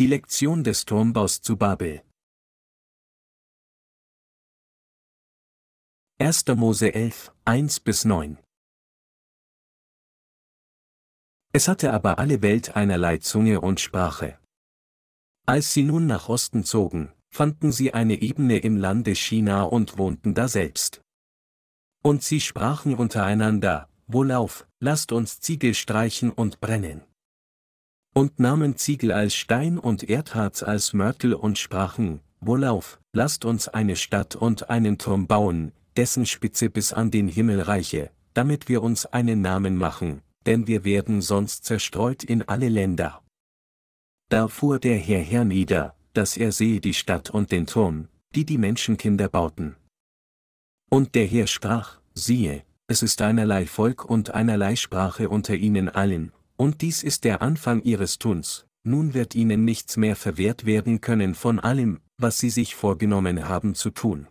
Die Lektion des Turmbaus zu Babel. 1. Mose 11, 1 bis 9 Es hatte aber alle Welt einerlei Zunge und Sprache. Als sie nun nach Osten zogen, fanden sie eine Ebene im Lande China und wohnten daselbst. Und sie sprachen untereinander, Wohlauf, lasst uns Ziegel streichen und brennen. Und nahmen Ziegel als Stein und Erdharz als Mörtel und sprachen, Wohlauf, lasst uns eine Stadt und einen Turm bauen, dessen Spitze bis an den Himmel reiche, damit wir uns einen Namen machen, denn wir werden sonst zerstreut in alle Länder. Da fuhr der Herr hernieder, dass er sehe die Stadt und den Turm, die die Menschenkinder bauten. Und der Herr sprach, siehe, es ist einerlei Volk und einerlei Sprache unter ihnen allen, und dies ist der Anfang ihres Tuns, nun wird ihnen nichts mehr verwehrt werden können von allem, was sie sich vorgenommen haben zu tun.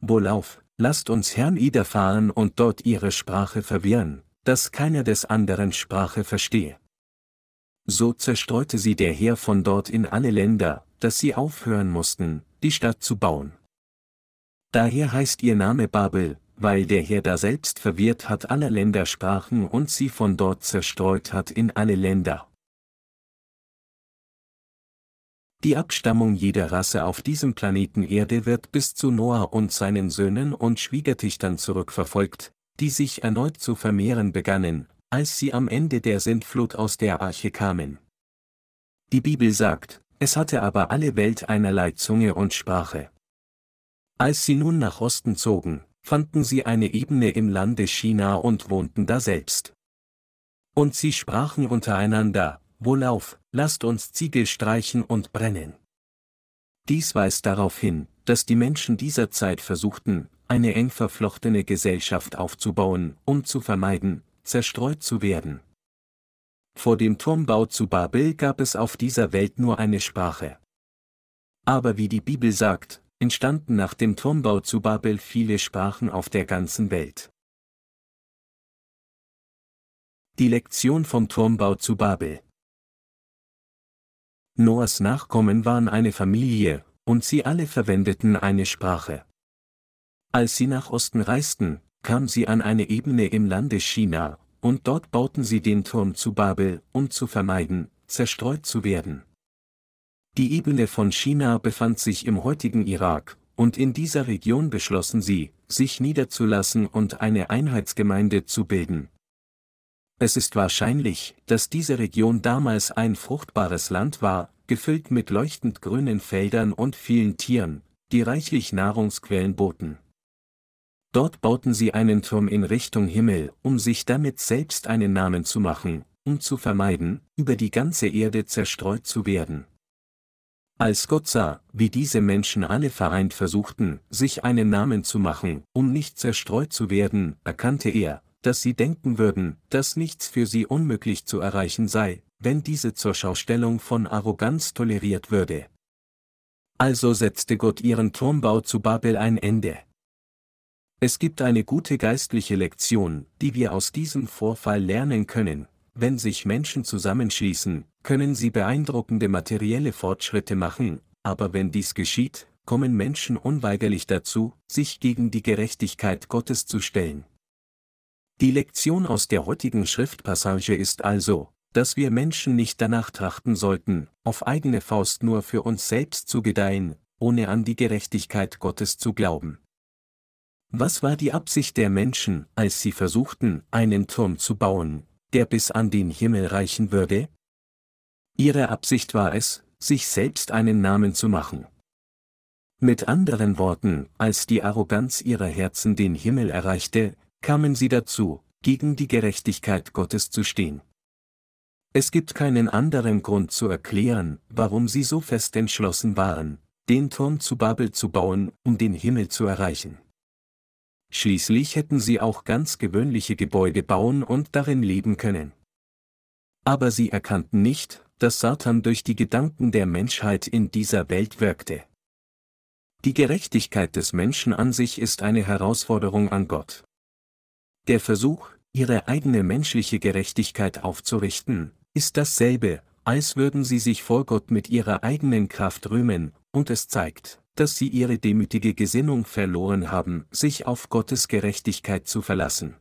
Wohlauf, lasst uns Herrn Ida fahren und dort ihre Sprache verwirren, dass keiner des anderen Sprache verstehe. So zerstreute sie der Herr von dort in alle Länder, dass sie aufhören mussten, die Stadt zu bauen. Daher heißt ihr Name Babel, weil der Herr daselbst verwirrt hat aller Länder Sprachen und sie von dort zerstreut hat in alle Länder. Die Abstammung jeder Rasse auf diesem Planeten Erde wird bis zu Noah und seinen Söhnen und Schwiegertichtern zurückverfolgt, die sich erneut zu vermehren begannen, als sie am Ende der Sintflut aus der Arche kamen. Die Bibel sagt, es hatte aber alle Welt einerlei Zunge und Sprache. Als sie nun nach Osten zogen, fanden sie eine Ebene im Lande China und wohnten daselbst. Und sie sprachen untereinander, Wohlauf, lasst uns Ziegel streichen und brennen. Dies weist darauf hin, dass die Menschen dieser Zeit versuchten, eine eng verflochtene Gesellschaft aufzubauen, um zu vermeiden, zerstreut zu werden. Vor dem Turmbau zu Babel gab es auf dieser Welt nur eine Sprache. Aber wie die Bibel sagt, entstanden nach dem Turmbau zu Babel viele Sprachen auf der ganzen Welt. Die Lektion vom Turmbau zu Babel Noahs Nachkommen waren eine Familie, und sie alle verwendeten eine Sprache. Als sie nach Osten reisten, kam sie an eine Ebene im Lande China, und dort bauten sie den Turm zu Babel, um zu vermeiden, zerstreut zu werden. Die Ebene von China befand sich im heutigen Irak, und in dieser Region beschlossen sie, sich niederzulassen und eine Einheitsgemeinde zu bilden. Es ist wahrscheinlich, dass diese Region damals ein fruchtbares Land war, gefüllt mit leuchtend grünen Feldern und vielen Tieren, die reichlich Nahrungsquellen boten. Dort bauten sie einen Turm in Richtung Himmel, um sich damit selbst einen Namen zu machen, um zu vermeiden, über die ganze Erde zerstreut zu werden. Als Gott sah, wie diese Menschen alle vereint versuchten, sich einen Namen zu machen, um nicht zerstreut zu werden, erkannte er, dass sie denken würden, dass nichts für sie unmöglich zu erreichen sei, wenn diese zur Schaustellung von Arroganz toleriert würde. Also setzte Gott ihren Turmbau zu Babel ein Ende. Es gibt eine gute geistliche Lektion, die wir aus diesem Vorfall lernen können, wenn sich Menschen zusammenschließen, können sie beeindruckende materielle Fortschritte machen, aber wenn dies geschieht, kommen Menschen unweigerlich dazu, sich gegen die Gerechtigkeit Gottes zu stellen. Die Lektion aus der heutigen Schriftpassage ist also, dass wir Menschen nicht danach trachten sollten, auf eigene Faust nur für uns selbst zu gedeihen, ohne an die Gerechtigkeit Gottes zu glauben. Was war die Absicht der Menschen, als sie versuchten, einen Turm zu bauen, der bis an den Himmel reichen würde? Ihre Absicht war es, sich selbst einen Namen zu machen. Mit anderen Worten, als die Arroganz ihrer Herzen den Himmel erreichte, kamen sie dazu, gegen die Gerechtigkeit Gottes zu stehen. Es gibt keinen anderen Grund zu erklären, warum sie so fest entschlossen waren, den Turm zu Babel zu bauen, um den Himmel zu erreichen. Schließlich hätten sie auch ganz gewöhnliche Gebäude bauen und darin leben können. Aber sie erkannten nicht, dass Satan durch die Gedanken der Menschheit in dieser Welt wirkte. Die Gerechtigkeit des Menschen an sich ist eine Herausforderung an Gott. Der Versuch, ihre eigene menschliche Gerechtigkeit aufzurichten, ist dasselbe, als würden sie sich vor Gott mit ihrer eigenen Kraft rühmen, und es zeigt, dass sie ihre demütige Gesinnung verloren haben, sich auf Gottes Gerechtigkeit zu verlassen.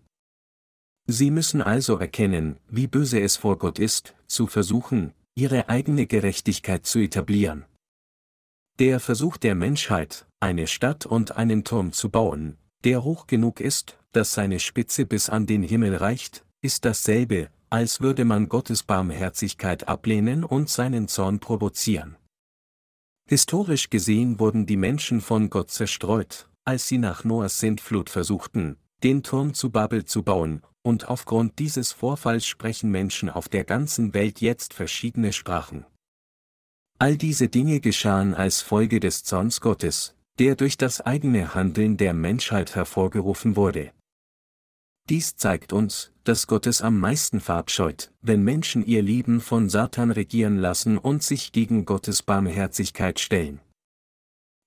Sie müssen also erkennen, wie böse es vor Gott ist, zu versuchen, ihre eigene Gerechtigkeit zu etablieren. Der Versuch der Menschheit, eine Stadt und einen Turm zu bauen, der hoch genug ist, dass seine Spitze bis an den Himmel reicht, ist dasselbe, als würde man Gottes Barmherzigkeit ablehnen und seinen Zorn provozieren. Historisch gesehen wurden die Menschen von Gott zerstreut, als sie nach Noahs Sintflut versuchten, den Turm zu Babel zu bauen, und aufgrund dieses Vorfalls sprechen Menschen auf der ganzen Welt jetzt verschiedene Sprachen. All diese Dinge geschahen als Folge des Zorns Gottes, der durch das eigene Handeln der Menschheit hervorgerufen wurde. Dies zeigt uns, dass Gott es am meisten verabscheut, wenn Menschen ihr Leben von Satan regieren lassen und sich gegen Gottes Barmherzigkeit stellen.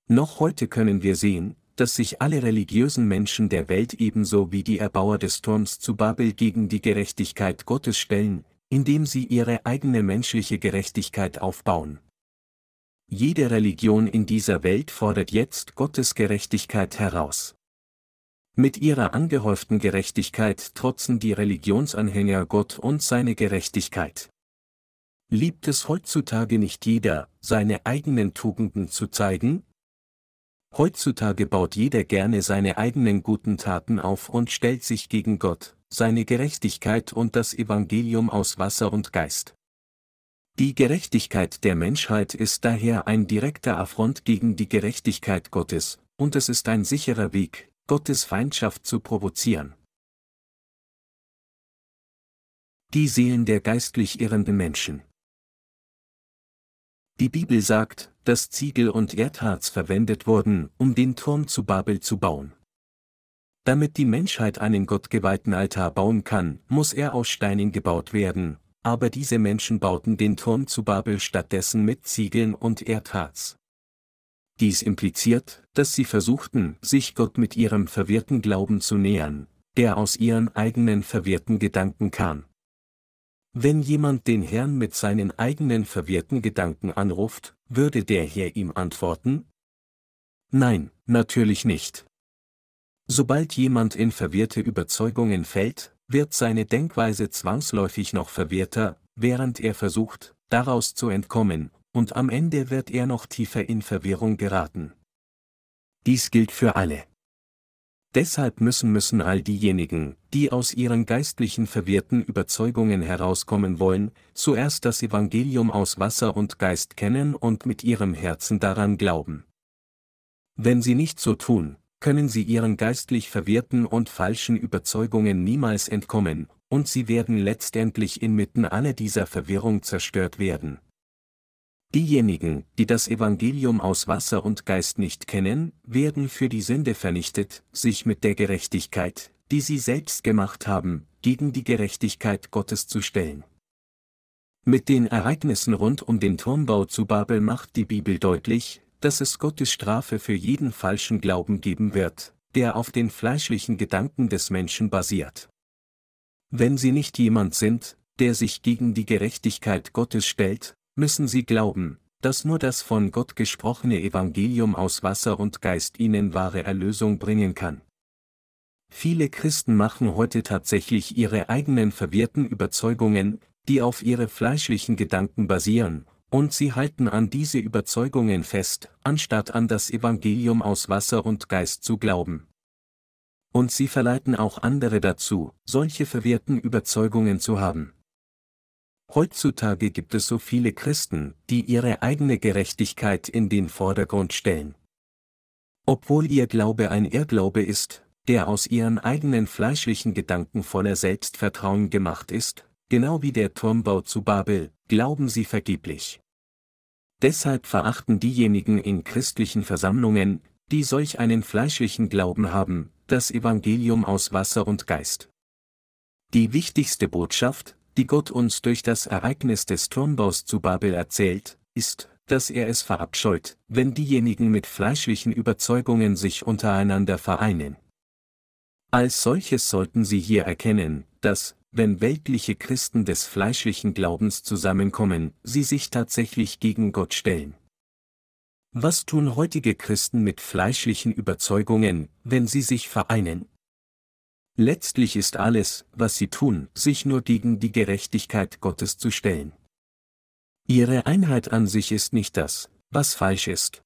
Noch heute können wir sehen, dass sich alle religiösen Menschen der Welt ebenso wie die Erbauer des Turms zu Babel gegen die Gerechtigkeit Gottes stellen, indem sie ihre eigene menschliche Gerechtigkeit aufbauen. Jede Religion in dieser Welt fordert jetzt Gottes Gerechtigkeit heraus. Mit ihrer angehäuften Gerechtigkeit trotzen die Religionsanhänger Gott und seine Gerechtigkeit. Liebt es heutzutage nicht jeder, seine eigenen Tugenden zu zeigen? Heutzutage baut jeder gerne seine eigenen guten Taten auf und stellt sich gegen Gott, seine Gerechtigkeit und das Evangelium aus Wasser und Geist. Die Gerechtigkeit der Menschheit ist daher ein direkter Affront gegen die Gerechtigkeit Gottes, und es ist ein sicherer Weg, Gottes Feindschaft zu provozieren. Die Seelen der geistlich irrenden Menschen. Die Bibel sagt, dass Ziegel und Erdharz verwendet wurden, um den Turm zu Babel zu bauen. Damit die Menschheit einen gottgeweihten Altar bauen kann, muss er aus Steinen gebaut werden, aber diese Menschen bauten den Turm zu Babel stattdessen mit Ziegeln und Erdharz. Dies impliziert, dass sie versuchten, sich Gott mit ihrem verwirrten Glauben zu nähern, der aus ihren eigenen verwirrten Gedanken kam. Wenn jemand den Herrn mit seinen eigenen verwirrten Gedanken anruft, würde der Herr ihm antworten? Nein, natürlich nicht. Sobald jemand in verwirrte Überzeugungen fällt, wird seine Denkweise zwangsläufig noch verwirrter, während er versucht, daraus zu entkommen, und am Ende wird er noch tiefer in Verwirrung geraten. Dies gilt für alle. Deshalb müssen müssen all diejenigen, die aus ihren geistlichen verwirrten Überzeugungen herauskommen wollen, zuerst das Evangelium aus Wasser und Geist kennen und mit ihrem Herzen daran glauben. Wenn sie nicht so tun, können sie ihren geistlich verwirrten und falschen Überzeugungen niemals entkommen, und sie werden letztendlich inmitten aller dieser Verwirrung zerstört werden. Diejenigen, die das Evangelium aus Wasser und Geist nicht kennen, werden für die Sünde vernichtet, sich mit der Gerechtigkeit, die sie selbst gemacht haben, gegen die Gerechtigkeit Gottes zu stellen. Mit den Ereignissen rund um den Turmbau zu Babel macht die Bibel deutlich, dass es Gottes Strafe für jeden falschen Glauben geben wird, der auf den fleischlichen Gedanken des Menschen basiert. Wenn sie nicht jemand sind, der sich gegen die Gerechtigkeit Gottes stellt, müssen sie glauben, dass nur das von Gott gesprochene Evangelium aus Wasser und Geist ihnen wahre Erlösung bringen kann. Viele Christen machen heute tatsächlich ihre eigenen verwirrten Überzeugungen, die auf ihre fleischlichen Gedanken basieren, und sie halten an diese Überzeugungen fest, anstatt an das Evangelium aus Wasser und Geist zu glauben. Und sie verleiten auch andere dazu, solche verwirrten Überzeugungen zu haben. Heutzutage gibt es so viele Christen, die ihre eigene Gerechtigkeit in den Vordergrund stellen. Obwohl ihr Glaube ein Irrglaube ist, der aus ihren eigenen fleischlichen Gedanken voller Selbstvertrauen gemacht ist, genau wie der Turmbau zu Babel, glauben sie vergeblich. Deshalb verachten diejenigen in christlichen Versammlungen, die solch einen fleischlichen Glauben haben, das Evangelium aus Wasser und Geist. Die wichtigste Botschaft, die Gott uns durch das Ereignis des Turmbaus zu Babel erzählt, ist, dass er es verabscheut, wenn diejenigen mit fleischlichen Überzeugungen sich untereinander vereinen. Als solches sollten sie hier erkennen, dass, wenn weltliche Christen des fleischlichen Glaubens zusammenkommen, sie sich tatsächlich gegen Gott stellen. Was tun heutige Christen mit fleischlichen Überzeugungen, wenn sie sich vereinen? Letztlich ist alles, was sie tun, sich nur gegen die Gerechtigkeit Gottes zu stellen. Ihre Einheit an sich ist nicht das, was falsch ist.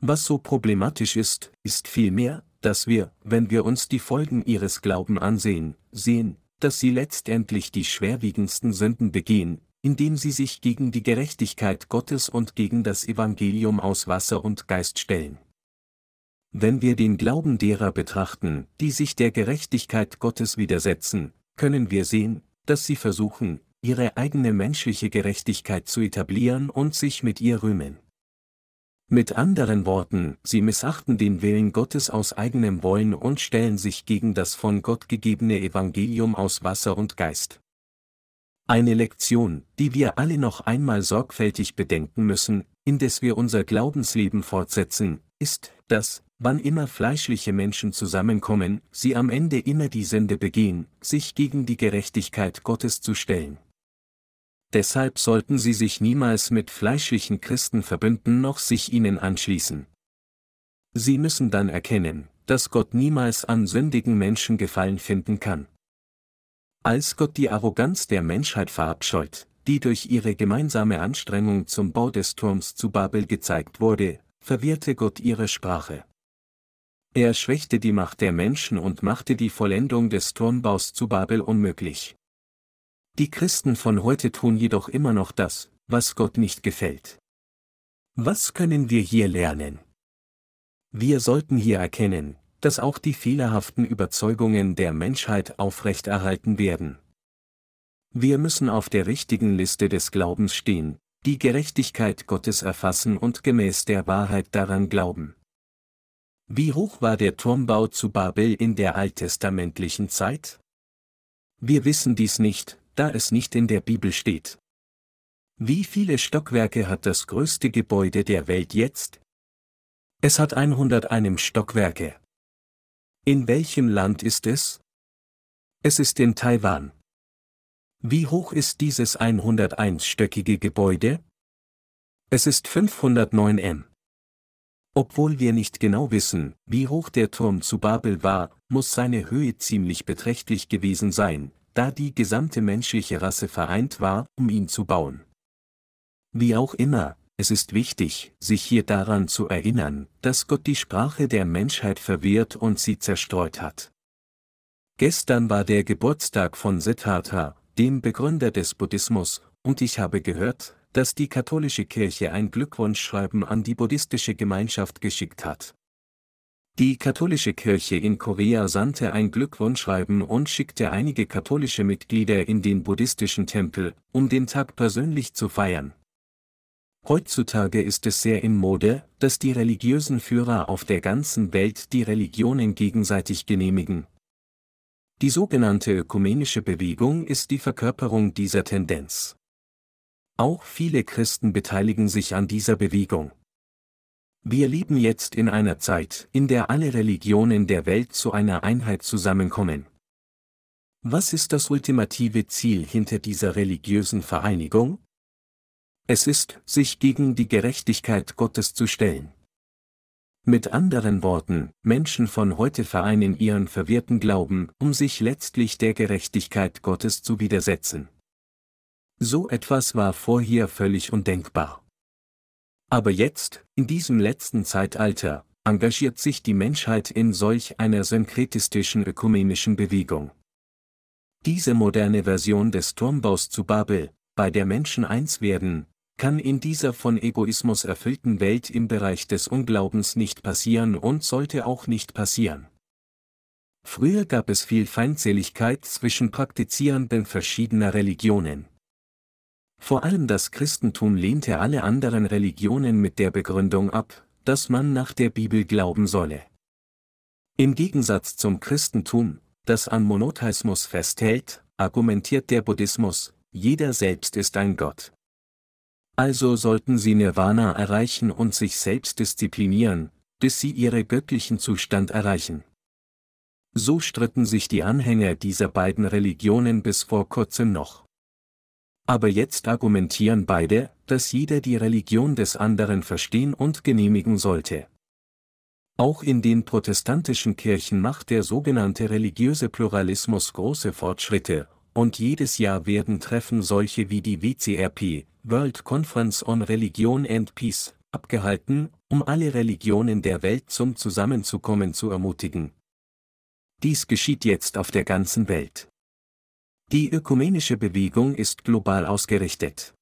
Was so problematisch ist, ist vielmehr, dass wir, wenn wir uns die Folgen ihres Glauben ansehen, sehen, dass sie letztendlich die schwerwiegendsten Sünden begehen, indem sie sich gegen die Gerechtigkeit Gottes und gegen das Evangelium aus Wasser und Geist stellen. Wenn wir den Glauben derer betrachten, die sich der Gerechtigkeit Gottes widersetzen, können wir sehen, dass sie versuchen, ihre eigene menschliche Gerechtigkeit zu etablieren und sich mit ihr rühmen. Mit anderen Worten, sie missachten den Willen Gottes aus eigenem Wollen und stellen sich gegen das von Gott gegebene Evangelium aus Wasser und Geist. Eine Lektion, die wir alle noch einmal sorgfältig bedenken müssen, indes wir unser Glaubensleben fortsetzen, ist, dass, wann immer fleischliche Menschen zusammenkommen, sie am Ende immer die Sünde begehen, sich gegen die Gerechtigkeit Gottes zu stellen. Deshalb sollten sie sich niemals mit fleischlichen Christen verbünden noch sich ihnen anschließen. Sie müssen dann erkennen, dass Gott niemals an sündigen Menschen Gefallen finden kann. Als Gott die Arroganz der Menschheit verabscheut, die durch ihre gemeinsame Anstrengung zum Bau des Turms zu Babel gezeigt wurde, verwirrte Gott ihre Sprache. Er schwächte die Macht der Menschen und machte die Vollendung des Turmbaus zu Babel unmöglich. Die Christen von heute tun jedoch immer noch das, was Gott nicht gefällt. Was können wir hier lernen? Wir sollten hier erkennen, dass auch die fehlerhaften Überzeugungen der Menschheit aufrechterhalten werden. Wir müssen auf der richtigen Liste des Glaubens stehen, die Gerechtigkeit Gottes erfassen und gemäß der Wahrheit daran glauben. Wie hoch war der Turmbau zu Babel in der alttestamentlichen Zeit? Wir wissen dies nicht, da es nicht in der Bibel steht. Wie viele Stockwerke hat das größte Gebäude der Welt jetzt? Es hat 101 Stockwerke. In welchem Land ist es? Es ist in Taiwan. Wie hoch ist dieses 101-stöckige Gebäude? Es ist 509 m. Obwohl wir nicht genau wissen, wie hoch der Turm zu Babel war, muss seine Höhe ziemlich beträchtlich gewesen sein, da die gesamte menschliche Rasse vereint war, um ihn zu bauen. Wie auch immer, es ist wichtig, sich hier daran zu erinnern, dass Gott die Sprache der Menschheit verwirrt und sie zerstreut hat. Gestern war der Geburtstag von Siddhartha, dem Begründer des Buddhismus, und ich habe gehört, dass die katholische Kirche ein Glückwunschschreiben an die buddhistische Gemeinschaft geschickt hat. Die katholische Kirche in Korea sandte ein Glückwunschschreiben und schickte einige katholische Mitglieder in den buddhistischen Tempel, um den Tag persönlich zu feiern. Heutzutage ist es sehr in Mode, dass die religiösen Führer auf der ganzen Welt die Religionen gegenseitig genehmigen. Die sogenannte ökumenische Bewegung ist die Verkörperung dieser Tendenz. Auch viele Christen beteiligen sich an dieser Bewegung. Wir leben jetzt in einer Zeit, in der alle Religionen der Welt zu einer Einheit zusammenkommen. Was ist das ultimative Ziel hinter dieser religiösen Vereinigung? Es ist, sich gegen die Gerechtigkeit Gottes zu stellen. Mit anderen Worten, Menschen von heute vereinen ihren verwirrten Glauben, um sich letztlich der Gerechtigkeit Gottes zu widersetzen. So etwas war vorher völlig undenkbar. Aber jetzt, in diesem letzten Zeitalter, engagiert sich die Menschheit in solch einer synkretistischen ökumenischen Bewegung. Diese moderne Version des Turmbaus zu Babel, bei der Menschen eins werden, kann in dieser von Egoismus erfüllten Welt im Bereich des Unglaubens nicht passieren und sollte auch nicht passieren. Früher gab es viel Feindseligkeit zwischen Praktizierenden verschiedener Religionen. Vor allem das Christentum lehnte alle anderen Religionen mit der Begründung ab, dass man nach der Bibel glauben solle. Im Gegensatz zum Christentum, das an Monotheismus festhält, argumentiert der Buddhismus, jeder selbst ist ein Gott. Also sollten sie Nirvana erreichen und sich selbst disziplinieren, bis sie ihre göttlichen Zustand erreichen. So stritten sich die Anhänger dieser beiden Religionen bis vor kurzem noch. Aber jetzt argumentieren beide, dass jeder die Religion des anderen verstehen und genehmigen sollte. Auch in den protestantischen Kirchen macht der sogenannte religiöse Pluralismus große Fortschritte, und jedes Jahr werden Treffen solche wie die WCRP, World Conference on Religion and Peace, abgehalten, um alle Religionen der Welt zum Zusammenzukommen zu ermutigen. Dies geschieht jetzt auf der ganzen Welt. Die ökumenische Bewegung ist global ausgerichtet.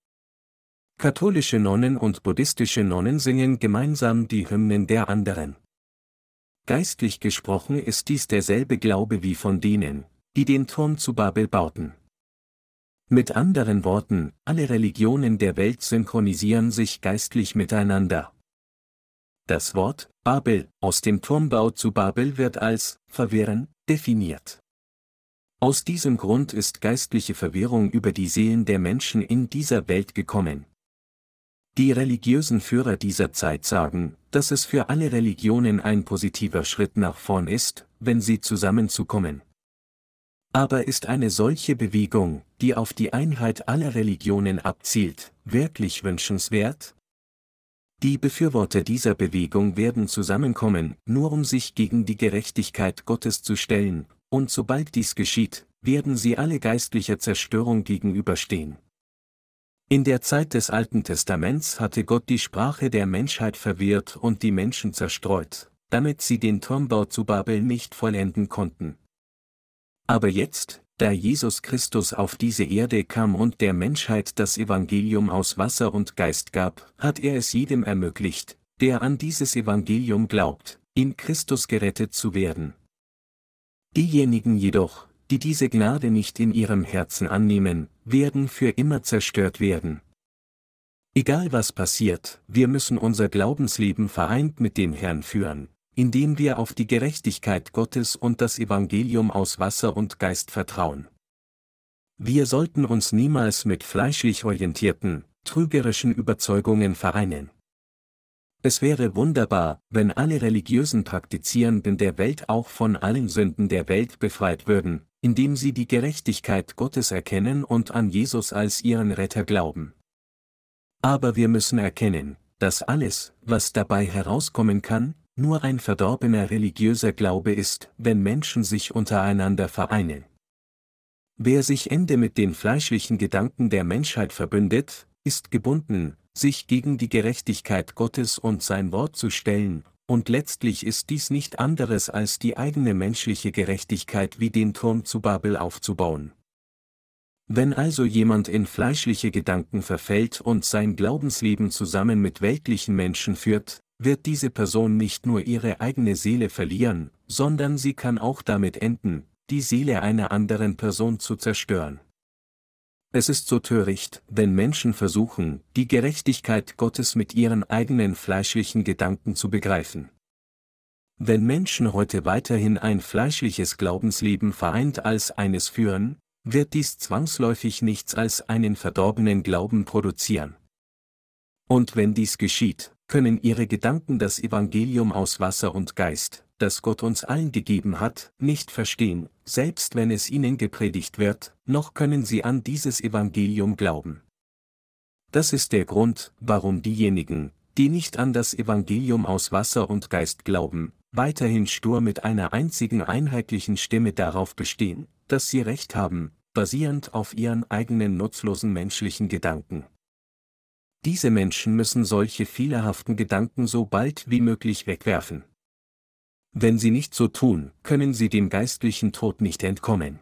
Katholische Nonnen und buddhistische Nonnen singen gemeinsam die Hymnen der anderen. Geistlich gesprochen ist dies derselbe Glaube wie von denen, die den Turm zu Babel bauten. Mit anderen Worten, alle Religionen der Welt synchronisieren sich geistlich miteinander. Das Wort Babel aus dem Turmbau zu Babel wird als verwirren definiert. Aus diesem Grund ist geistliche Verwirrung über die Seelen der Menschen in dieser Welt gekommen. Die religiösen Führer dieser Zeit sagen, dass es für alle Religionen ein positiver Schritt nach vorn ist, wenn sie zusammenzukommen. Aber ist eine solche Bewegung, die auf die Einheit aller Religionen abzielt, wirklich wünschenswert? Die Befürworter dieser Bewegung werden zusammenkommen, nur um sich gegen die Gerechtigkeit Gottes zu stellen, und sobald dies geschieht, werden sie alle geistlicher Zerstörung gegenüberstehen. In der Zeit des Alten Testaments hatte Gott die Sprache der Menschheit verwirrt und die Menschen zerstreut, damit sie den Turmbau zu Babel nicht vollenden konnten. Aber jetzt, da Jesus Christus auf diese Erde kam und der Menschheit das Evangelium aus Wasser und Geist gab, hat er es jedem ermöglicht, der an dieses Evangelium glaubt, in Christus gerettet zu werden. Diejenigen jedoch, die diese Gnade nicht in ihrem Herzen annehmen, werden für immer zerstört werden. Egal was passiert, wir müssen unser Glaubensleben vereint mit dem Herrn führen, indem wir auf die Gerechtigkeit Gottes und das Evangelium aus Wasser und Geist vertrauen. Wir sollten uns niemals mit fleischlich orientierten, trügerischen Überzeugungen vereinen. Es wäre wunderbar, wenn alle religiösen Praktizierenden der Welt auch von allen Sünden der Welt befreit würden, indem sie die Gerechtigkeit Gottes erkennen und an Jesus als ihren Retter glauben. Aber wir müssen erkennen, dass alles, was dabei herauskommen kann, nur ein verdorbener religiöser Glaube ist, wenn Menschen sich untereinander vereinen. Wer sich Ende mit den fleischlichen Gedanken der Menschheit verbündet, ist gebunden, sich gegen die Gerechtigkeit Gottes und sein Wort zu stellen, und letztlich ist dies nicht anderes als die eigene menschliche Gerechtigkeit wie den Turm zu Babel aufzubauen. Wenn also jemand in fleischliche Gedanken verfällt und sein Glaubensleben zusammen mit weltlichen Menschen führt, wird diese Person nicht nur ihre eigene Seele verlieren, sondern sie kann auch damit enden, die Seele einer anderen Person zu zerstören. Es ist so töricht, wenn Menschen versuchen, die Gerechtigkeit Gottes mit ihren eigenen fleischlichen Gedanken zu begreifen. Wenn Menschen heute weiterhin ein fleischliches Glaubensleben vereint als eines führen, wird dies zwangsläufig nichts als einen verdorbenen Glauben produzieren. Und wenn dies geschieht, können ihre Gedanken das Evangelium aus Wasser und Geist, das Gott uns allen gegeben hat, nicht verstehen, selbst wenn es ihnen gepredigt wird, noch können sie an dieses Evangelium glauben. Das ist der Grund, warum diejenigen, die nicht an das Evangelium aus Wasser und Geist glauben, weiterhin stur mit einer einzigen einheitlichen Stimme darauf bestehen, dass sie Recht haben, basierend auf ihren eigenen nutzlosen menschlichen Gedanken. Diese Menschen müssen solche fehlerhaften Gedanken so bald wie möglich wegwerfen. Wenn sie nicht so tun, können sie dem geistlichen Tod nicht entkommen.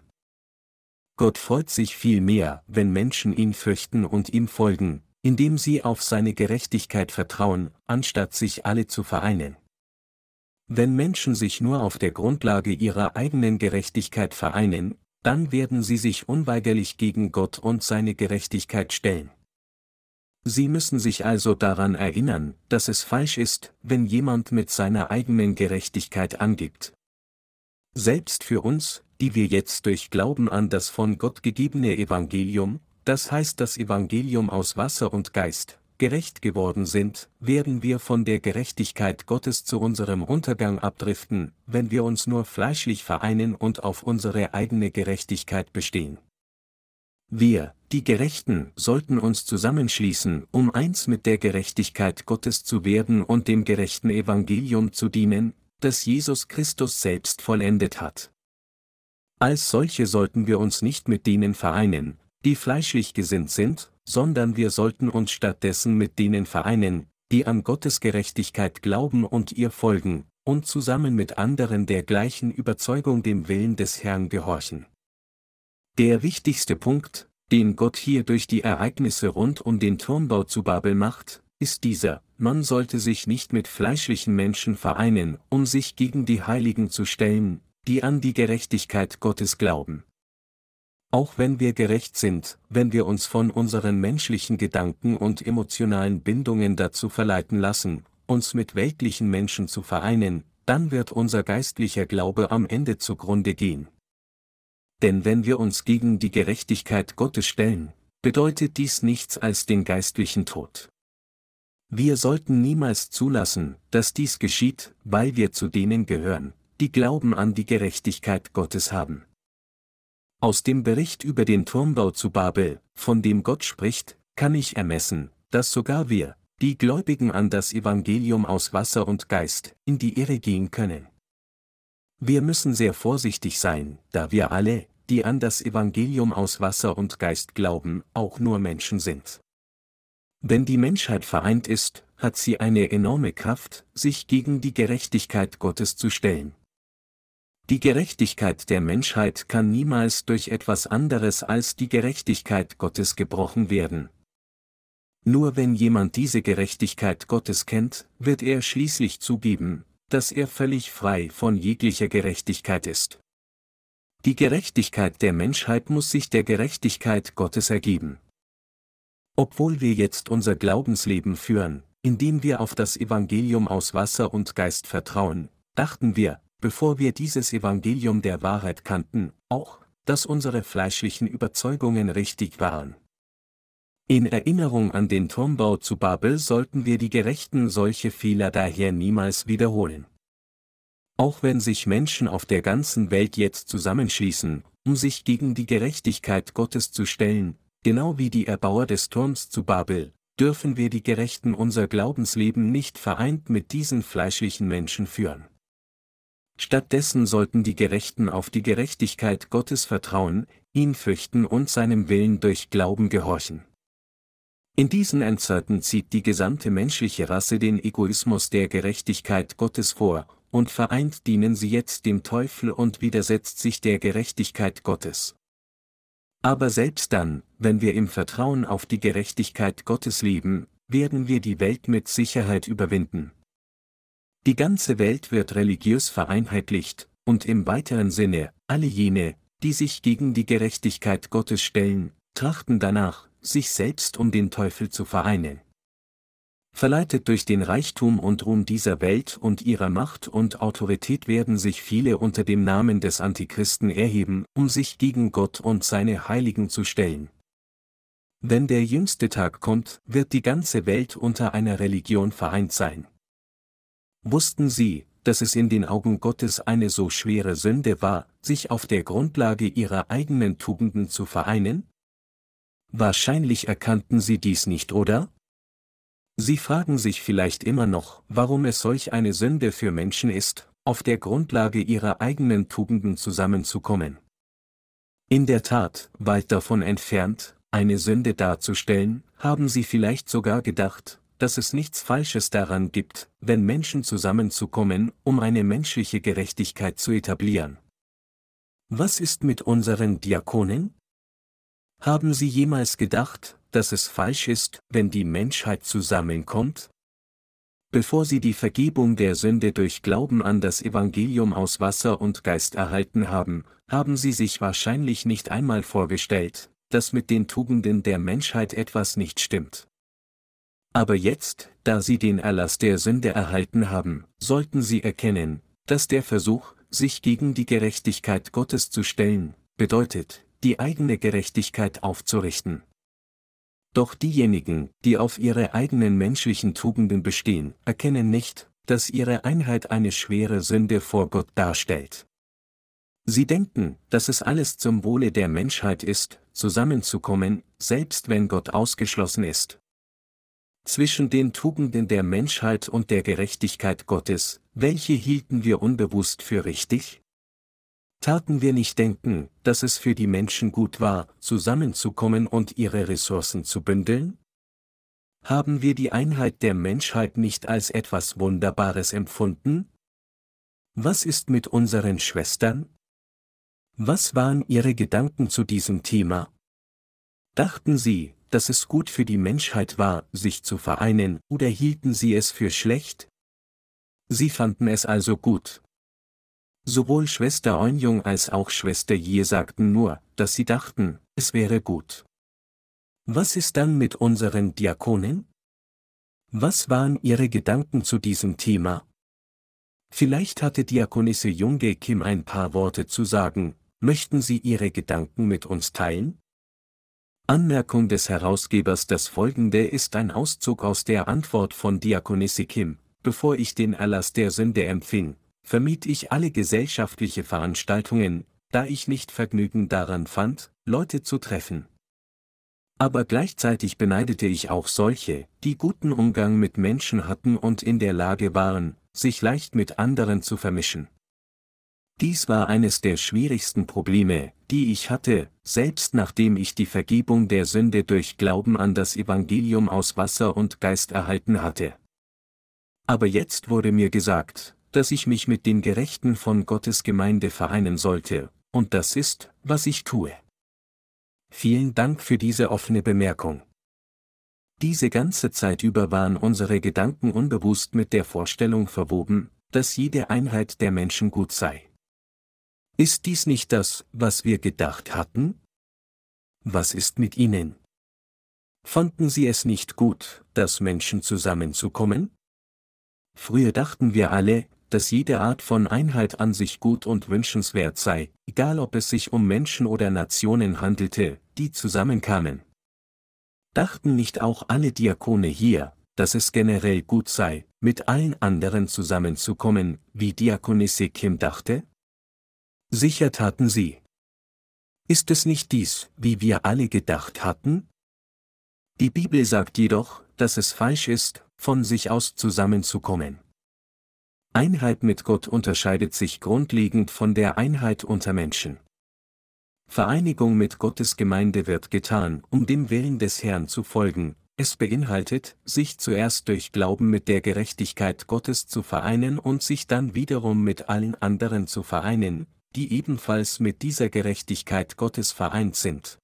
Gott freut sich viel mehr, wenn Menschen ihn fürchten und ihm folgen, indem sie auf seine Gerechtigkeit vertrauen, anstatt sich alle zu vereinen. Wenn Menschen sich nur auf der Grundlage ihrer eigenen Gerechtigkeit vereinen, dann werden sie sich unweigerlich gegen Gott und seine Gerechtigkeit stellen. Sie müssen sich also daran erinnern, dass es falsch ist, wenn jemand mit seiner eigenen Gerechtigkeit angibt. Selbst für uns, die wir jetzt durch Glauben an das von Gott gegebene Evangelium, das heißt das Evangelium aus Wasser und Geist, gerecht geworden sind, werden wir von der Gerechtigkeit Gottes zu unserem Untergang abdriften, wenn wir uns nur fleischlich vereinen und auf unsere eigene Gerechtigkeit bestehen. Wir, die Gerechten, sollten uns zusammenschließen, um eins mit der Gerechtigkeit Gottes zu werden und dem gerechten Evangelium zu dienen, das Jesus Christus selbst vollendet hat. Als solche sollten wir uns nicht mit denen vereinen, die fleischlich gesinnt sind, sondern wir sollten uns stattdessen mit denen vereinen, die an Gottes Gerechtigkeit glauben und ihr folgen, und zusammen mit anderen der gleichen Überzeugung dem Willen des Herrn gehorchen. Der wichtigste Punkt, den Gott hier durch die Ereignisse rund um den Turmbau zu Babel macht, ist dieser, man sollte sich nicht mit fleischlichen Menschen vereinen, um sich gegen die Heiligen zu stellen, die an die Gerechtigkeit Gottes glauben. Auch wenn wir gerecht sind, wenn wir uns von unseren menschlichen Gedanken und emotionalen Bindungen dazu verleiten lassen, uns mit weltlichen Menschen zu vereinen, dann wird unser geistlicher Glaube am Ende zugrunde gehen. Denn wenn wir uns gegen die Gerechtigkeit Gottes stellen, bedeutet dies nichts als den geistlichen Tod. Wir sollten niemals zulassen, dass dies geschieht, weil wir zu denen gehören, die Glauben an die Gerechtigkeit Gottes haben. Aus dem Bericht über den Turmbau zu Babel, von dem Gott spricht, kann ich ermessen, dass sogar wir, die Gläubigen an das Evangelium aus Wasser und Geist, in die Irre gehen können. Wir müssen sehr vorsichtig sein, da wir alle, die an das Evangelium aus Wasser und Geist glauben, auch nur Menschen sind. Wenn die Menschheit vereint ist, hat sie eine enorme Kraft, sich gegen die Gerechtigkeit Gottes zu stellen. Die Gerechtigkeit der Menschheit kann niemals durch etwas anderes als die Gerechtigkeit Gottes gebrochen werden. Nur wenn jemand diese Gerechtigkeit Gottes kennt, wird er schließlich zugeben, dass er völlig frei von jeglicher Gerechtigkeit ist. Die Gerechtigkeit der Menschheit muss sich der Gerechtigkeit Gottes ergeben. Obwohl wir jetzt unser Glaubensleben führen, indem wir auf das Evangelium aus Wasser und Geist vertrauen, dachten wir, bevor wir dieses Evangelium der Wahrheit kannten, auch, dass unsere fleischlichen Überzeugungen richtig waren. In Erinnerung an den Turmbau zu Babel sollten wir die Gerechten solche Fehler daher niemals wiederholen. Auch wenn sich Menschen auf der ganzen Welt jetzt zusammenschließen, um sich gegen die Gerechtigkeit Gottes zu stellen, genau wie die Erbauer des Turms zu Babel, dürfen wir die Gerechten unser Glaubensleben nicht vereint mit diesen fleischlichen Menschen führen. Stattdessen sollten die Gerechten auf die Gerechtigkeit Gottes vertrauen, ihn fürchten und seinem Willen durch Glauben gehorchen. In diesen Endzeiten zieht die gesamte menschliche Rasse den Egoismus der Gerechtigkeit Gottes vor, und vereint dienen sie jetzt dem Teufel und widersetzt sich der Gerechtigkeit Gottes. Aber selbst dann, wenn wir im Vertrauen auf die Gerechtigkeit Gottes leben, werden wir die Welt mit Sicherheit überwinden. Die ganze Welt wird religiös vereinheitlicht, und im weiteren Sinne, alle jene, die sich gegen die Gerechtigkeit Gottes stellen, trachten danach, sich selbst um den Teufel zu vereinen. Verleitet durch den Reichtum und Ruhm dieser Welt und ihrer Macht und Autorität werden sich viele unter dem Namen des Antichristen erheben, um sich gegen Gott und seine Heiligen zu stellen. Wenn der jüngste Tag kommt, wird die ganze Welt unter einer Religion vereint sein. Wussten sie, dass es in den Augen Gottes eine so schwere Sünde war, sich auf der Grundlage ihrer eigenen Tugenden zu vereinen? Wahrscheinlich erkannten sie dies nicht, oder? Sie fragen sich vielleicht immer noch, warum es solch eine Sünde für Menschen ist, auf der Grundlage ihrer eigenen Tugenden zusammenzukommen. In der Tat, weit davon entfernt, eine Sünde darzustellen, haben sie vielleicht sogar gedacht, dass es nichts Falsches daran gibt, wenn Menschen zusammenzukommen, um eine menschliche Gerechtigkeit zu etablieren. Was ist mit unseren Diakonen? Haben Sie jemals gedacht, dass es falsch ist, wenn die Menschheit zusammenkommt? Bevor sie die Vergebung der Sünde durch Glauben an das Evangelium aus Wasser und Geist erhalten haben, haben sie sich wahrscheinlich nicht einmal vorgestellt, dass mit den Tugenden der Menschheit etwas nicht stimmt. Aber jetzt, da sie den Erlass der Sünde erhalten haben, sollten sie erkennen, dass der Versuch, sich gegen die Gerechtigkeit Gottes zu stellen, bedeutet, die eigene Gerechtigkeit aufzurichten. Doch diejenigen, die auf ihre eigenen menschlichen Tugenden bestehen, erkennen nicht, dass ihre Einheit eine schwere Sünde vor Gott darstellt. Sie denken, dass es alles zum Wohle der Menschheit ist, zusammenzukommen, selbst wenn Gott ausgeschlossen ist. Zwischen den Tugenden der Menschheit und der Gerechtigkeit Gottes, welche hielten wir unbewusst für richtig? Taten wir nicht denken, dass es für die Menschen gut war, zusammenzukommen und ihre Ressourcen zu bündeln? Haben wir die Einheit der Menschheit nicht als etwas Wunderbares empfunden? Was ist mit unseren Schwestern? Was waren Ihre Gedanken zu diesem Thema? Dachten Sie, dass es gut für die Menschheit war, sich zu vereinen, oder hielten Sie es für schlecht? Sie fanden es also gut, Sowohl Schwester Eunjung als auch Schwester Jie sagten nur, dass sie dachten, es wäre gut. Was ist dann mit unseren Diakonen? Was waren ihre Gedanken zu diesem Thema? Vielleicht hatte Diakonisse Junge Kim ein paar Worte zu sagen, möchten Sie Ihre Gedanken mit uns teilen? Anmerkung des Herausgebers Das folgende ist ein Auszug aus der Antwort von Diakonisse Kim, bevor ich den Erlass der Sünde empfing, vermied ich alle gesellschaftliche Veranstaltungen, da ich nicht Vergnügen daran fand, Leute zu treffen. Aber gleichzeitig beneidete ich auch solche, die guten Umgang mit Menschen hatten und in der Lage waren, sich leicht mit anderen zu vermischen. Dies war eines der schwierigsten Probleme, die ich hatte, selbst nachdem ich die Vergebung der Sünde durch Glauben an das Evangelium aus Wasser und Geist erhalten hatte. Aber jetzt wurde mir gesagt, dass ich mich mit den Gerechten von Gottes Gemeinde vereinen sollte, und das ist, was ich tue. Vielen Dank für diese offene Bemerkung. Diese ganze Zeit über waren unsere Gedanken unbewusst mit der Vorstellung verwoben, dass jede Einheit der Menschen gut sei. Ist dies nicht das, was wir gedacht hatten? Was ist mit ihnen? Fanden sie es nicht gut, dass Menschen zusammenzukommen? Früher dachten wir alle, dass jede Art von Einheit an sich gut und wünschenswert sei, egal ob es sich um Menschen oder Nationen handelte, die zusammenkamen. Dachten nicht auch alle Diakone hier, dass es generell gut sei, mit allen anderen zusammenzukommen, wie Diakonisse Kim dachte? Sicher taten sie. Ist es nicht dies, wie wir alle gedacht hatten? Die Bibel sagt jedoch, dass es falsch ist, von sich aus zusammenzukommen. Einheit mit Gott unterscheidet sich grundlegend von der Einheit unter Menschen. Vereinigung mit Gottes Gemeinde wird getan, um dem Willen des Herrn zu folgen, es beinhaltet, sich zuerst durch Glauben mit der Gerechtigkeit Gottes zu vereinen und sich dann wiederum mit allen anderen zu vereinen, die ebenfalls mit dieser Gerechtigkeit Gottes vereint sind.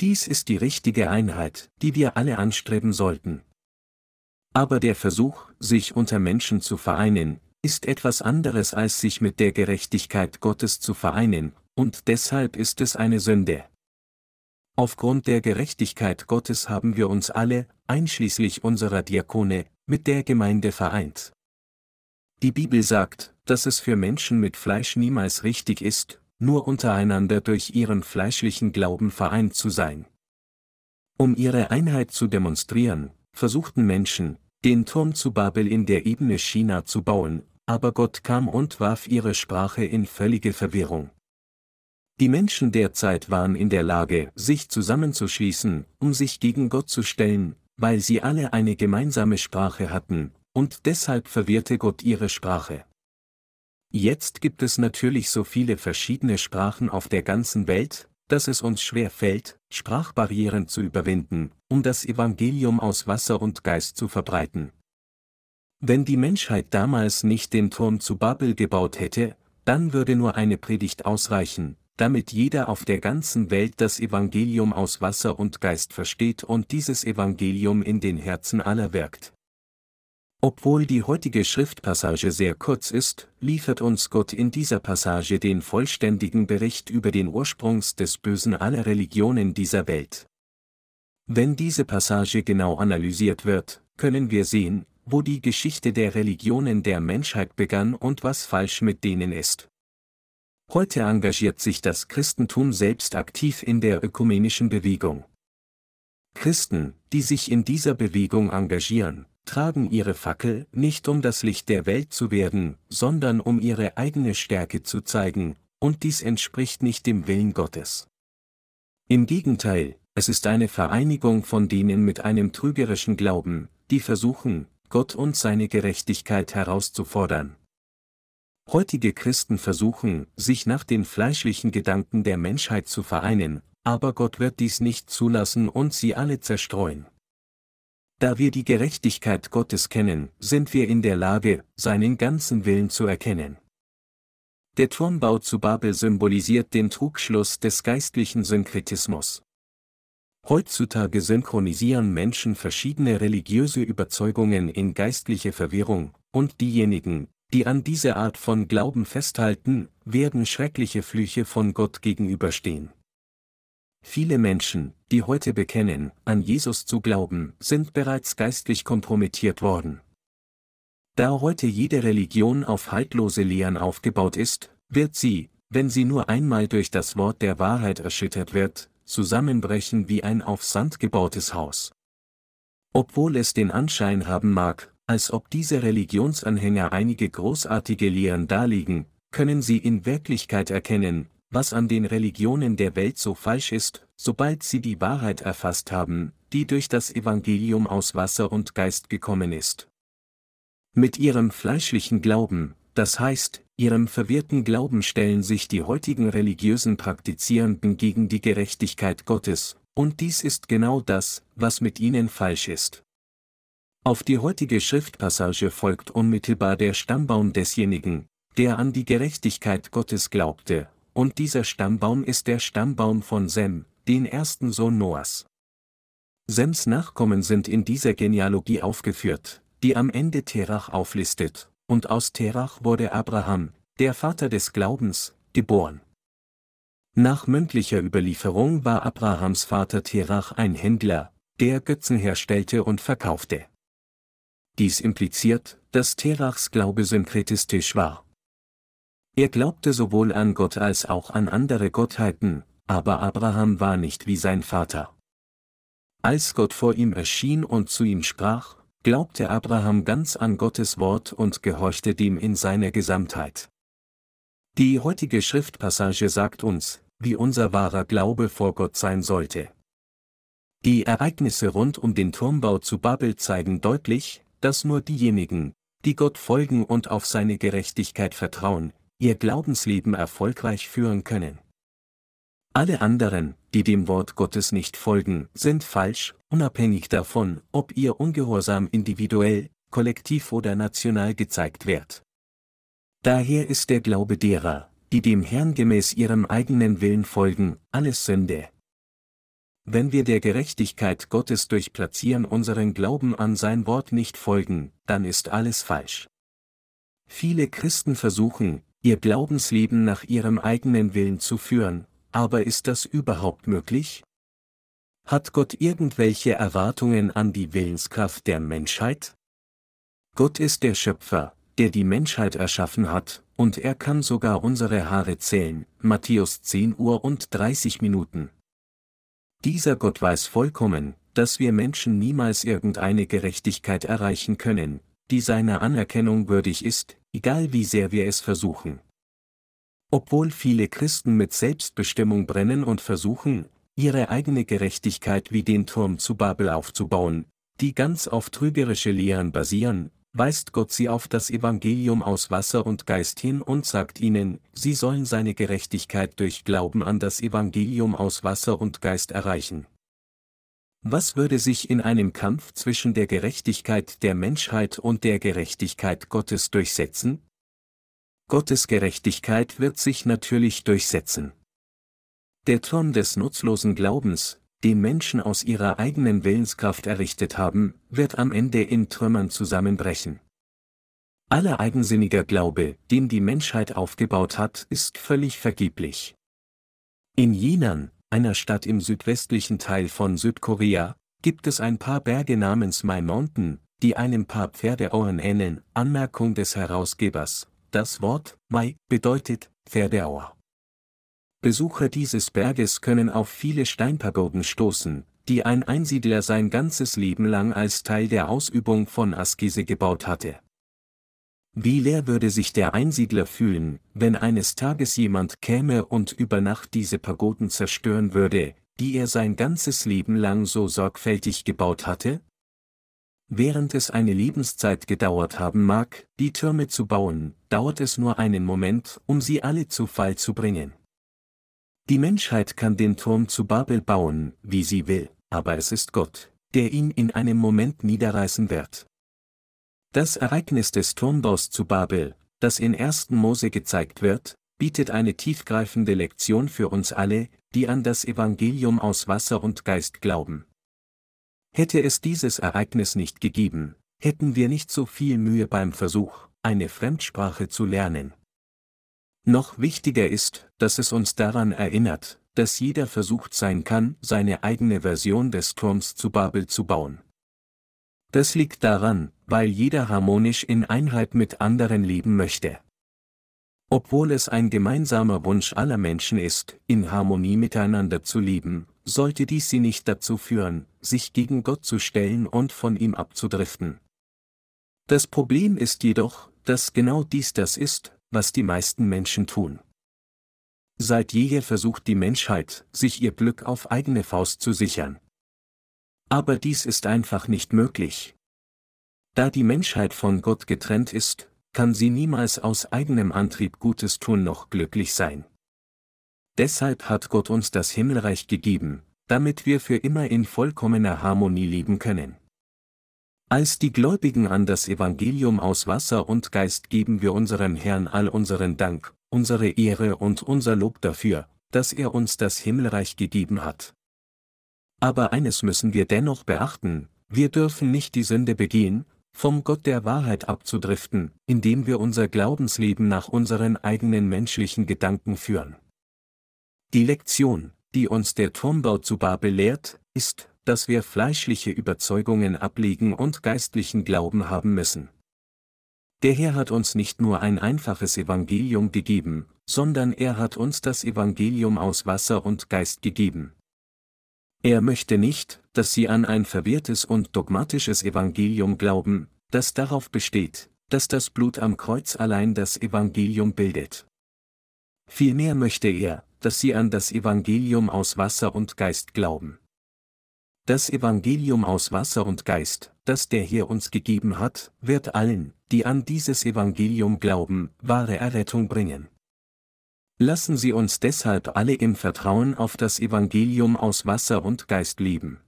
Dies ist die richtige Einheit, die wir alle anstreben sollten. Aber der Versuch, sich unter Menschen zu vereinen, ist etwas anderes als sich mit der Gerechtigkeit Gottes zu vereinen, und deshalb ist es eine Sünde. Aufgrund der Gerechtigkeit Gottes haben wir uns alle, einschließlich unserer Diakone, mit der Gemeinde vereint. Die Bibel sagt, dass es für Menschen mit Fleisch niemals richtig ist, nur untereinander durch ihren fleischlichen Glauben vereint zu sein. Um ihre Einheit zu demonstrieren, versuchten Menschen, den Turm zu Babel in der Ebene China zu bauen, aber Gott kam und warf ihre Sprache in völlige Verwirrung. Die Menschen der Zeit waren in der Lage, sich zusammenzuschließen, um sich gegen Gott zu stellen, weil sie alle eine gemeinsame Sprache hatten, und deshalb verwirrte Gott ihre Sprache. Jetzt gibt es natürlich so viele verschiedene Sprachen auf der ganzen Welt, dass es uns schwer fällt, Sprachbarrieren zu überwinden, um das Evangelium aus Wasser und Geist zu verbreiten. Wenn die Menschheit damals nicht den Turm zu Babel gebaut hätte, dann würde nur eine Predigt ausreichen, damit jeder auf der ganzen Welt das Evangelium aus Wasser und Geist versteht und dieses Evangelium in den Herzen aller wirkt. Obwohl die heutige Schriftpassage sehr kurz ist, liefert uns Gott in dieser Passage den vollständigen Bericht über den Ursprungs des Bösen aller Religionen dieser Welt. Wenn diese Passage genau analysiert wird, können wir sehen, wo die Geschichte der Religionen der Menschheit begann und was falsch mit denen ist. Heute engagiert sich das Christentum selbst aktiv in der ökumenischen Bewegung. Christen, die sich in dieser Bewegung engagieren, tragen ihre Fackel nicht um das Licht der Welt zu werden, sondern um ihre eigene Stärke zu zeigen, und dies entspricht nicht dem Willen Gottes. Im Gegenteil, es ist eine Vereinigung von denen mit einem trügerischen Glauben, die versuchen, Gott und seine Gerechtigkeit herauszufordern. Heutige Christen versuchen, sich nach den fleischlichen Gedanken der Menschheit zu vereinen, aber Gott wird dies nicht zulassen und sie alle zerstreuen. Da wir die Gerechtigkeit Gottes kennen, sind wir in der Lage, seinen ganzen Willen zu erkennen. Der Turmbau zu Babel symbolisiert den Trugschluss des geistlichen Synkretismus. Heutzutage synchronisieren Menschen verschiedene religiöse Überzeugungen in geistliche Verwirrung, und diejenigen, die an diese Art von Glauben festhalten, werden schreckliche Flüche von Gott gegenüberstehen. Viele Menschen, die heute bekennen, an Jesus zu glauben, sind bereits geistlich kompromittiert worden. Da heute jede Religion auf haltlose Lehren aufgebaut ist, wird sie, wenn sie nur einmal durch das Wort der Wahrheit erschüttert wird, zusammenbrechen wie ein auf Sand gebautes Haus. Obwohl es den Anschein haben mag, als ob diese Religionsanhänger einige großartige Lehren darlegen, können sie in Wirklichkeit erkennen, was an den Religionen der Welt so falsch ist, sobald sie die Wahrheit erfasst haben, die durch das Evangelium aus Wasser und Geist gekommen ist. Mit ihrem fleischlichen Glauben, das heißt, ihrem verwirrten Glauben stellen sich die heutigen religiösen Praktizierenden gegen die Gerechtigkeit Gottes, und dies ist genau das, was mit ihnen falsch ist. Auf die heutige Schriftpassage folgt unmittelbar der Stammbaum desjenigen, der an die Gerechtigkeit Gottes glaubte, und dieser Stammbaum ist der Stammbaum von Sem, den ersten Sohn Noahs. Sems Nachkommen sind in dieser Genealogie aufgeführt, die am Ende Terach auflistet, und aus Terach wurde Abraham, der Vater des Glaubens, geboren. Nach mündlicher Überlieferung war Abrahams Vater Terach ein Händler, der Götzen herstellte und verkaufte. Dies impliziert, dass Terachs Glaube synkretistisch war. Er glaubte sowohl an Gott als auch an andere Gottheiten, aber Abraham war nicht wie sein Vater. Als Gott vor ihm erschien und zu ihm sprach, glaubte Abraham ganz an Gottes Wort und gehorchte dem in seiner Gesamtheit. Die heutige Schriftpassage sagt uns, wie unser wahrer Glaube vor Gott sein sollte. Die Ereignisse rund um den Turmbau zu Babel zeigen deutlich, dass nur diejenigen, die Gott folgen und auf seine Gerechtigkeit vertrauen, ihr Glaubensleben erfolgreich führen können. Alle anderen, die dem Wort Gottes nicht folgen, sind falsch, unabhängig davon, ob ihr Ungehorsam individuell, kollektiv oder national gezeigt wird. Daher ist der Glaube derer, die dem Herrn gemäß ihrem eigenen Willen folgen, alles Sünde. Wenn wir der Gerechtigkeit Gottes durch Platzieren unseren Glauben an sein Wort nicht folgen, dann ist alles falsch. Viele Christen versuchen, ihr Glaubensleben nach ihrem eigenen Willen zu führen, aber ist das überhaupt möglich? Hat Gott irgendwelche Erwartungen an die Willenskraft der Menschheit? Gott ist der Schöpfer, der die Menschheit erschaffen hat, und er kann sogar unsere Haare zählen, Matthäus 10 Uhr und 30 Minuten. Dieser Gott weiß vollkommen, dass wir Menschen niemals irgendeine Gerechtigkeit erreichen können, die seiner Anerkennung würdig ist, egal wie sehr wir es versuchen. Obwohl viele Christen mit Selbstbestimmung brennen und versuchen, ihre eigene Gerechtigkeit wie den Turm zu Babel aufzubauen, die ganz auf trügerische Lehren basieren, weist Gott sie auf das Evangelium aus Wasser und Geist hin und sagt ihnen, sie sollen seine Gerechtigkeit durch Glauben an das Evangelium aus Wasser und Geist erreichen. Was würde sich in einem Kampf zwischen der Gerechtigkeit der Menschheit und der Gerechtigkeit Gottes durchsetzen? Gottes Gerechtigkeit wird sich natürlich durchsetzen. Der Turm des nutzlosen Glaubens, den Menschen aus ihrer eigenen Willenskraft errichtet haben, wird am Ende in Trümmern zusammenbrechen. Aller eigensinniger Glaube, den die Menschheit aufgebaut hat, ist völlig vergeblich. In Jinan, einer Stadt im südwestlichen Teil von Südkorea, gibt es ein paar Berge namens My Mountain, die einem paar Pferdeohren ähneln. Anmerkung des Herausgebers. Das Wort Mai bedeutet Pferdeauer. Besucher dieses Berges können auf viele Steinpagoden stoßen, die ein Einsiedler sein ganzes Leben lang als Teil der Ausübung von Askese gebaut hatte. Wie leer würde sich der Einsiedler fühlen, wenn eines Tages jemand käme und über Nacht diese Pagoden zerstören würde, die er sein ganzes Leben lang so sorgfältig gebaut hatte? Während es eine Lebenszeit gedauert haben mag, die Türme zu bauen, dauert es nur einen Moment, um sie alle zu Fall zu bringen. Die Menschheit kann den Turm zu Babel bauen, wie sie will, aber es ist Gott, der ihn in einem Moment niederreißen wird. Das Ereignis des Turmbaus zu Babel, das in 1. Mose gezeigt wird, bietet eine tiefgreifende Lektion für uns alle, die an das Evangelium aus Wasser und Geist glauben. Hätte es dieses Ereignis nicht gegeben, hätten wir nicht so viel Mühe beim Versuch, eine Fremdsprache zu lernen. Noch wichtiger ist, dass es uns daran erinnert, dass jeder versucht sein kann, seine eigene Version des Turms zu Babel zu bauen. Das liegt daran, weil jeder harmonisch in Einheit mit anderen leben möchte. Obwohl es ein gemeinsamer Wunsch aller Menschen ist, in Harmonie miteinander zu leben, sollte dies sie nicht dazu führen, sich gegen Gott zu stellen und von ihm abzudriften. Das Problem ist jedoch, dass genau dies das ist, was die meisten Menschen tun. Seit jeher versucht die Menschheit, sich ihr Glück auf eigene Faust zu sichern. Aber dies ist einfach nicht möglich. Da die Menschheit von Gott getrennt ist, kann sie niemals aus eigenem Antrieb Gutes tun noch glücklich sein. Deshalb hat Gott uns das Himmelreich gegeben, damit wir für immer in vollkommener Harmonie leben können. Als die Gläubigen an das Evangelium aus Wasser und Geist geben wir unserem Herrn all unseren Dank, unsere Ehre und unser Lob dafür, dass er uns das Himmelreich gegeben hat. Aber eines müssen wir dennoch beachten, wir dürfen nicht die Sünde begehen, vom Gott der Wahrheit abzudriften, indem wir unser Glaubensleben nach unseren eigenen menschlichen Gedanken führen. Die Lektion, die uns der Turmbau zu Babel lehrt, ist, dass wir fleischliche Überzeugungen ablegen und geistlichen Glauben haben müssen. Der Herr hat uns nicht nur ein einfaches Evangelium gegeben, sondern er hat uns das Evangelium aus Wasser und Geist gegeben. Er möchte nicht, dass sie an ein verwirrtes und dogmatisches Evangelium glauben, das darauf besteht, dass das Blut am Kreuz allein das Evangelium bildet. Vielmehr möchte er, dass sie an das Evangelium aus Wasser und Geist glauben. Das Evangelium aus Wasser und Geist, das der Herr uns gegeben hat, wird allen, die an dieses Evangelium glauben, wahre Errettung bringen. Lassen Sie uns deshalb alle im Vertrauen auf das Evangelium aus Wasser und Geist leben.